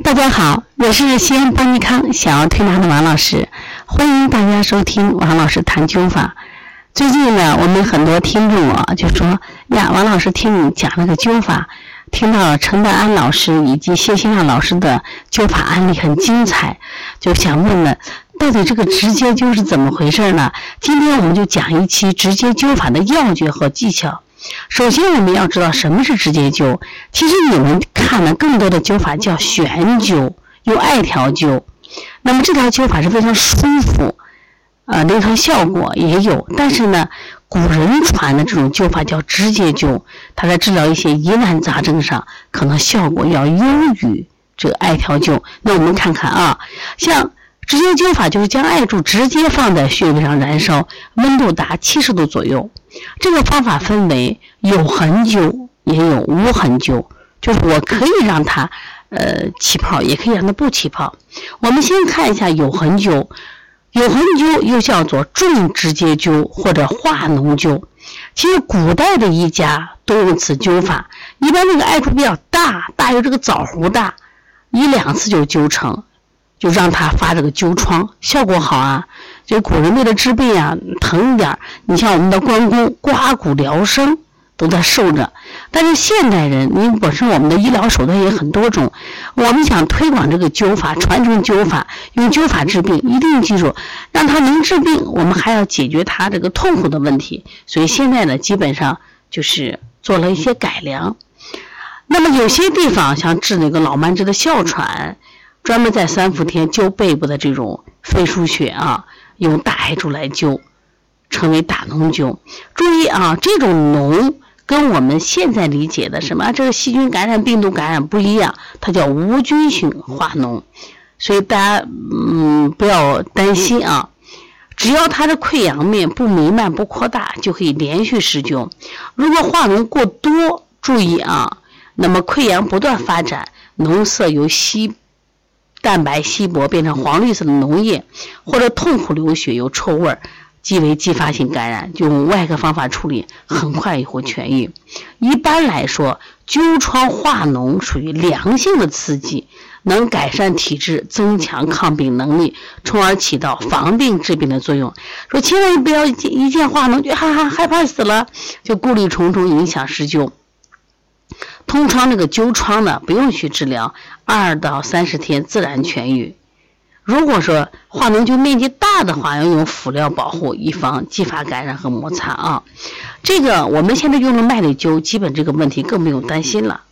大家好，我是西安邦尼康小儿推拿的王老师，欢迎大家收听王老师谈灸法。最近呢，我们很多听众啊就说呀，王老师听你讲那个灸法，听到了陈德安老师以及谢新亮老师的灸法案例很精彩，就想问问，到底这个直接灸是怎么回事呢？今天我们就讲一期直接灸法的要诀和技巧。首先，我们要知道什么是直接灸。其实你们看的更多的灸法叫悬灸，有艾条灸。那么这条灸法是非常舒服，呃，临床效果也有。但是呢，古人传的这种灸法叫直接灸，它在治疗一些疑难杂症上，可能效果要优于这个艾条灸。那我们看看啊，像。直接灸法就是将艾柱直接放在穴位上燃烧，温度达七十度左右。这个方法分为有痕灸也有无痕灸，就是我可以让它呃起泡，也可以让它不起泡。我们先看一下有痕灸，有痕灸又叫做重直接灸或者化脓灸。其实古代的医家都用此灸法，一般那个艾柱比较大，大于这个枣核大，一两次就灸成。就让他发这个灸疮，效果好啊！就古人为了治病啊，疼一点。你像我们的关公刮骨疗伤都在受着，但是现代人，你本身我们的医疗手段也很多种，我们想推广这个灸法，传承灸法，用灸法治病，一定记住，让他能治病，我们还要解决他这个痛苦的问题。所以现在呢，基本上就是做了一些改良。那么有些地方像治那个老慢支的哮喘。专门在三伏天灸背部的这种肺腧穴啊，用大艾柱来灸，称为大脓灸。注意啊，这种脓跟我们现在理解的什么这个细菌感染、病毒感染不一样，它叫无菌性化脓。所以大家嗯不要担心啊，只要它的溃疡面不弥漫、不扩大，就可以连续施灸。如果化脓过多，注意啊，那么溃疡不断发展，脓色由稀。蛋白稀薄变成黄绿色的脓液，或者痛苦流血有臭味儿，即为继发性感染，就用外科方法处理，很快也会痊愈。一般来说，灸疮化脓属于良性的刺激，能改善体质，增强抗病能力，从而起到防病治病的作用。说千万不要一见化脓就哈哈害怕死了，就顾虑重重，影响施灸。通常这个灸疮呢，不用去治疗，二到三十天自然痊愈。如果说化脓灸面积大的话，要用辅料保护，以防继发感染和摩擦啊。这个我们现在用的麦粒灸，基本这个问题更不用担心了。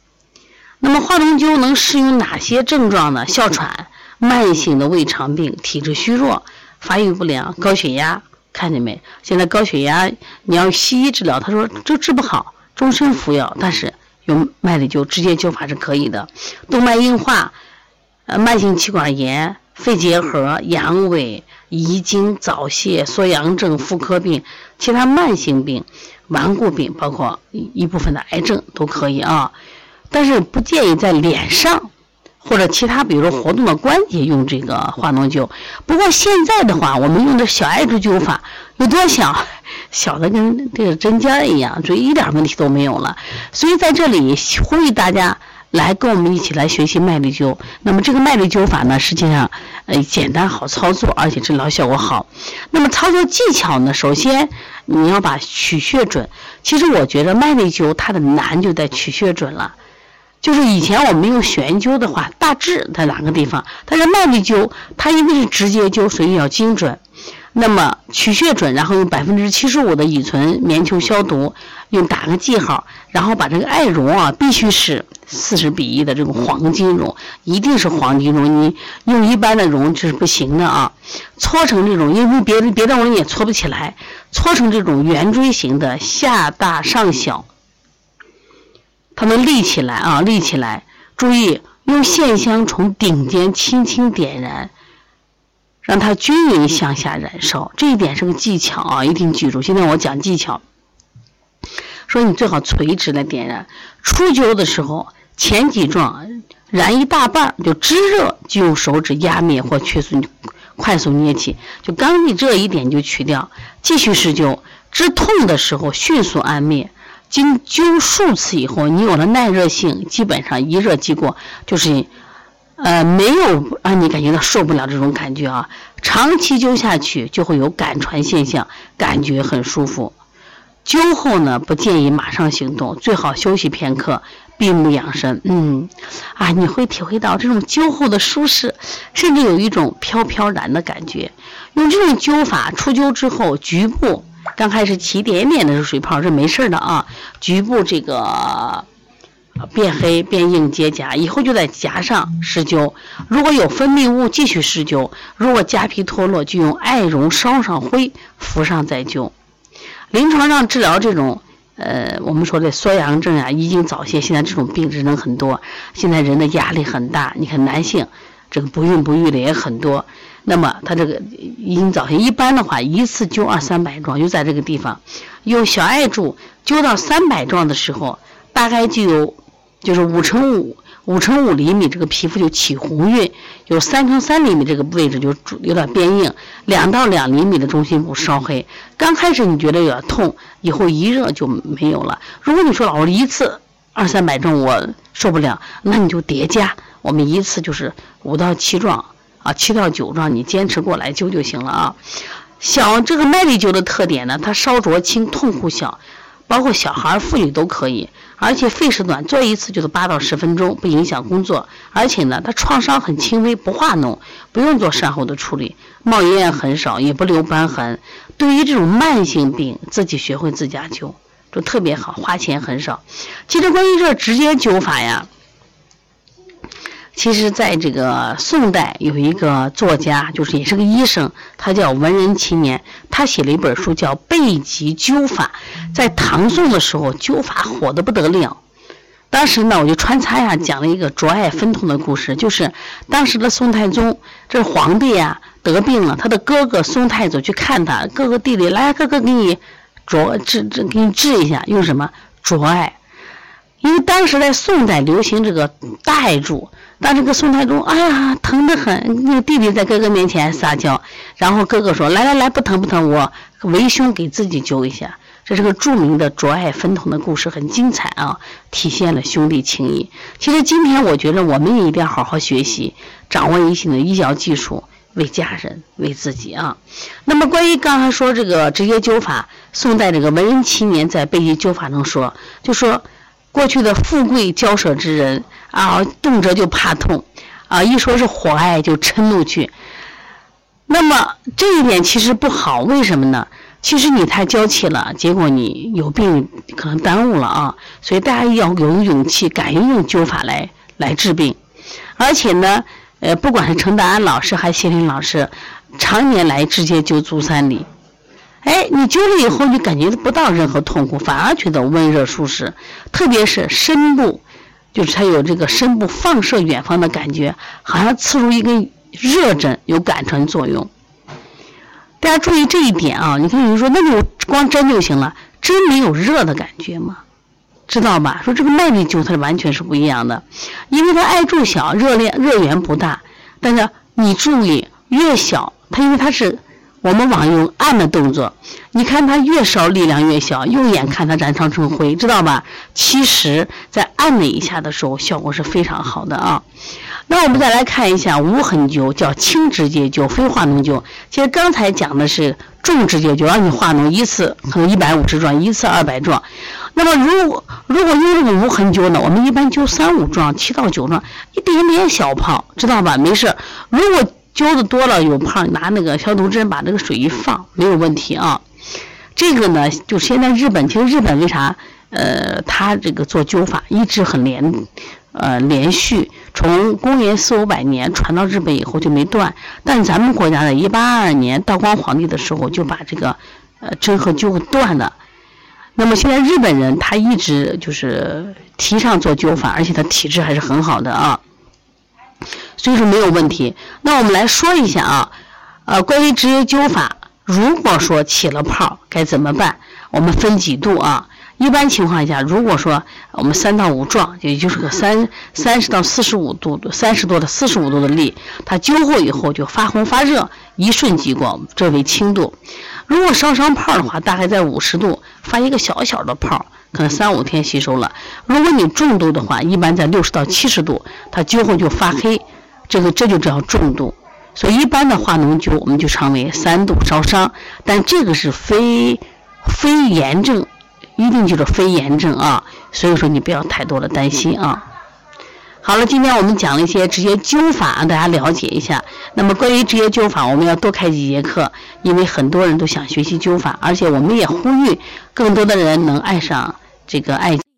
那么化脓灸能适用哪些症状呢？哮喘、慢性的胃肠病、体质虚弱、发育不良、高血压，看见没？现在高血压你要西医治疗，他说这治不好，终身服药，但是。用麦粒灸直接灸法是可以的，动脉硬化、呃慢性气管炎、肺结核、阳痿、遗精、早泄、缩阳症、妇科病、其他慢性病、顽固病，包括一部分的癌症都可以啊。但是不建议在脸上或者其他，比如说活动的关节用这个化脓灸。不过现在的话，我们用的小艾柱灸法有多小？小的跟这个针尖一样，所以一点问题都没有了。所以在这里呼吁大家来跟我们一起来学习麦粒灸。那么这个麦粒灸法呢，实际上呃简单好操作，而且治疗效果好。那么操作技巧呢，首先你要把取穴准。其实我觉得麦粒灸它的难就在取穴准了。就是以前我们用悬灸的话，大致在哪个地方？但是麦粒灸它因为是直接灸，所以要精准。那么取穴准，然后用百分之七十五的乙醇棉球消毒，用打个记号，然后把这个艾绒啊，必须是四十比一的这种黄金绒，一定是黄金绒，你用一般的绒这是不行的啊。搓成这种，因为别的别的绒也搓不起来，搓成这种圆锥形的，下大上小，它能立起来啊，立起来。注意用线香从顶尖轻轻点燃。让它均匀向下燃烧，这一点是个技巧啊，一定记住。现在我讲技巧，说你最好垂直来点燃。初灸的时候，前几壮燃一大半就炙热，就用手指压灭或快速快速捏起，就刚一这一点就取掉。继续施灸，治痛的时候迅速按灭。经灸数次以后，你有了耐热性，基本上一热即过，就是。呃，没有让你感觉到受不了这种感觉啊，长期灸下去就会有感传现象，感觉很舒服。灸后呢，不建议马上行动，最好休息片刻，闭目养神。嗯，啊，你会体会到这种灸后的舒适，甚至有一种飘飘然的感觉。用这种灸法，出灸之后，局部刚开始起点点的水泡是没事的啊，局部这个。变黑变硬结痂，以后就在痂上施灸。如果有分泌物，继续施灸。如果痂皮脱落，就用艾绒烧上灰，敷上再灸。临床上治疗这种，呃，我们说的缩阳症啊，遗精早泄，现在这种病症很多。现在人的压力很大，你看男性这个不孕不育的也很多。那么他这个遗精早泄，一般的话一次灸二三百壮，就在这个地方用小艾柱灸到三百壮的时候，大概就有。就是五乘五五乘五厘米，这个皮肤就起红晕；有三乘三厘米这个位置就有点变硬，两到两厘米的中心部烧黑。刚开始你觉得有点痛，以后一热就没有了。如果你说老师一次二三百重我受不了，那你就叠加，我们一次就是五到七壮啊，七到九壮，你坚持过来灸就行了啊。小这个麦粒灸的特点呢，它烧灼轻，痛苦小，包括小孩妇女都可以。而且费时短，做一次就是八到十分钟，不影响工作。而且呢，它创伤很轻微，不化脓，不用做善后的处理，冒烟很少，也不留斑痕。对于这种慢性病，自己学会自家灸就特别好，花钱很少。其实关于这直接灸法呀。其实，在这个宋代有一个作家，就是也是个医生，他叫文人青年，他写了一本书叫《备急灸法》。在唐宋的时候，灸法火得不得了。当时呢，我就穿插呀讲了一个卓爱分痛的故事，就是当时的宋太宗，这皇帝呀得病了，他的哥哥宋太祖去看他，哥哥弟弟来，哥哥给你卓治治，给你治一下，用什么卓爱？因为当时在宋代流行这个大艾柱。当这个宋太宗，哎呀，疼得很。那个弟弟在哥哥面前撒娇，然后哥哥说：“来来来，不疼不疼，我为兄给自己灸一下。”这是个著名的卓爱分痛的故事，很精彩啊，体现了兄弟情谊。其实今天我觉得我们也一定要好好学习，掌握一些的医疗技术，为家人为自己啊。那么关于刚才说这个直接灸法，宋代这个文人青年在《备急灸法》中说，就说。过去的富贵骄奢之人啊，动辄就怕痛，啊，一说是火爱就嗔怒去。那么这一点其实不好，为什么呢？其实你太娇气了，结果你有病可能耽误了啊。所以大家要有勇气，敢于用灸法来来治病。而且呢，呃，不管是陈达安老师还是谢林老师，常年来直接灸足三里。哎，你灸了以后，你感觉不到任何痛苦，反而觉得温热舒适。特别是身部，就是它有这个身部放射远方的感觉，好像刺入一根热针，有感传作用。大家注意这一点啊！你看，有人说那就光针就行了，针没有热的感觉吗？知道吧？说这个麦粒灸它完全是不一样的，因为它艾柱小，热量热源不大。但是你注意，越小，它因为它是。我们往用按的动作，你看它越烧力量越小，用眼看它燃烧成灰，知道吧？其实，在按了一下的时候，效果是非常好的啊。那我们再来看一下无痕灸，叫轻直接灸，非化脓灸。其实刚才讲的是重直接灸，让你化脓一次可能一百五十壮，一次二百壮。那么如果如果用这个无痕灸呢，我们一般灸三五壮，七到九壮，一点点小泡，知道吧？没事。如果灸的多了有泡，拿那个消毒针把这个水一放，没有问题啊。这个呢，就现在日本，其实日本为啥？呃，他这个做灸法一直很连，呃，连续从公元四五百年传到日本以后就没断。但咱们国家呢一八二二年道光皇帝的时候就把这个呃针和灸断了。那么现在日本人他一直就是提倡做灸法，而且他体质还是很好的啊。所以说没有问题。那我们来说一下啊，呃，关于直接灸法，如果说起了泡该怎么办？我们分几度啊？一般情况下，如果说我们三到五壮，也就是个三三十到四十五度，三十多到四十五度的力，它灸后以后就发红发热，一瞬即过，这为轻度。如果烧伤泡的话，大概在五十度发一个小小的泡。可能三五天吸收了。如果你重度的话，一般在六十到七十度，它灸后就发黑，这个这就叫重度。所以一般的化脓灸我们就称为三度烧伤，但这个是非非炎症，一定就是非炎症啊。所以说你不要太多的担心啊。好了，今天我们讲了一些直接灸法，大家了解一下。那么关于直接灸法，我们要多开几节课，因为很多人都想学习灸法，而且我们也呼吁更多的人能爱上这个艾灸。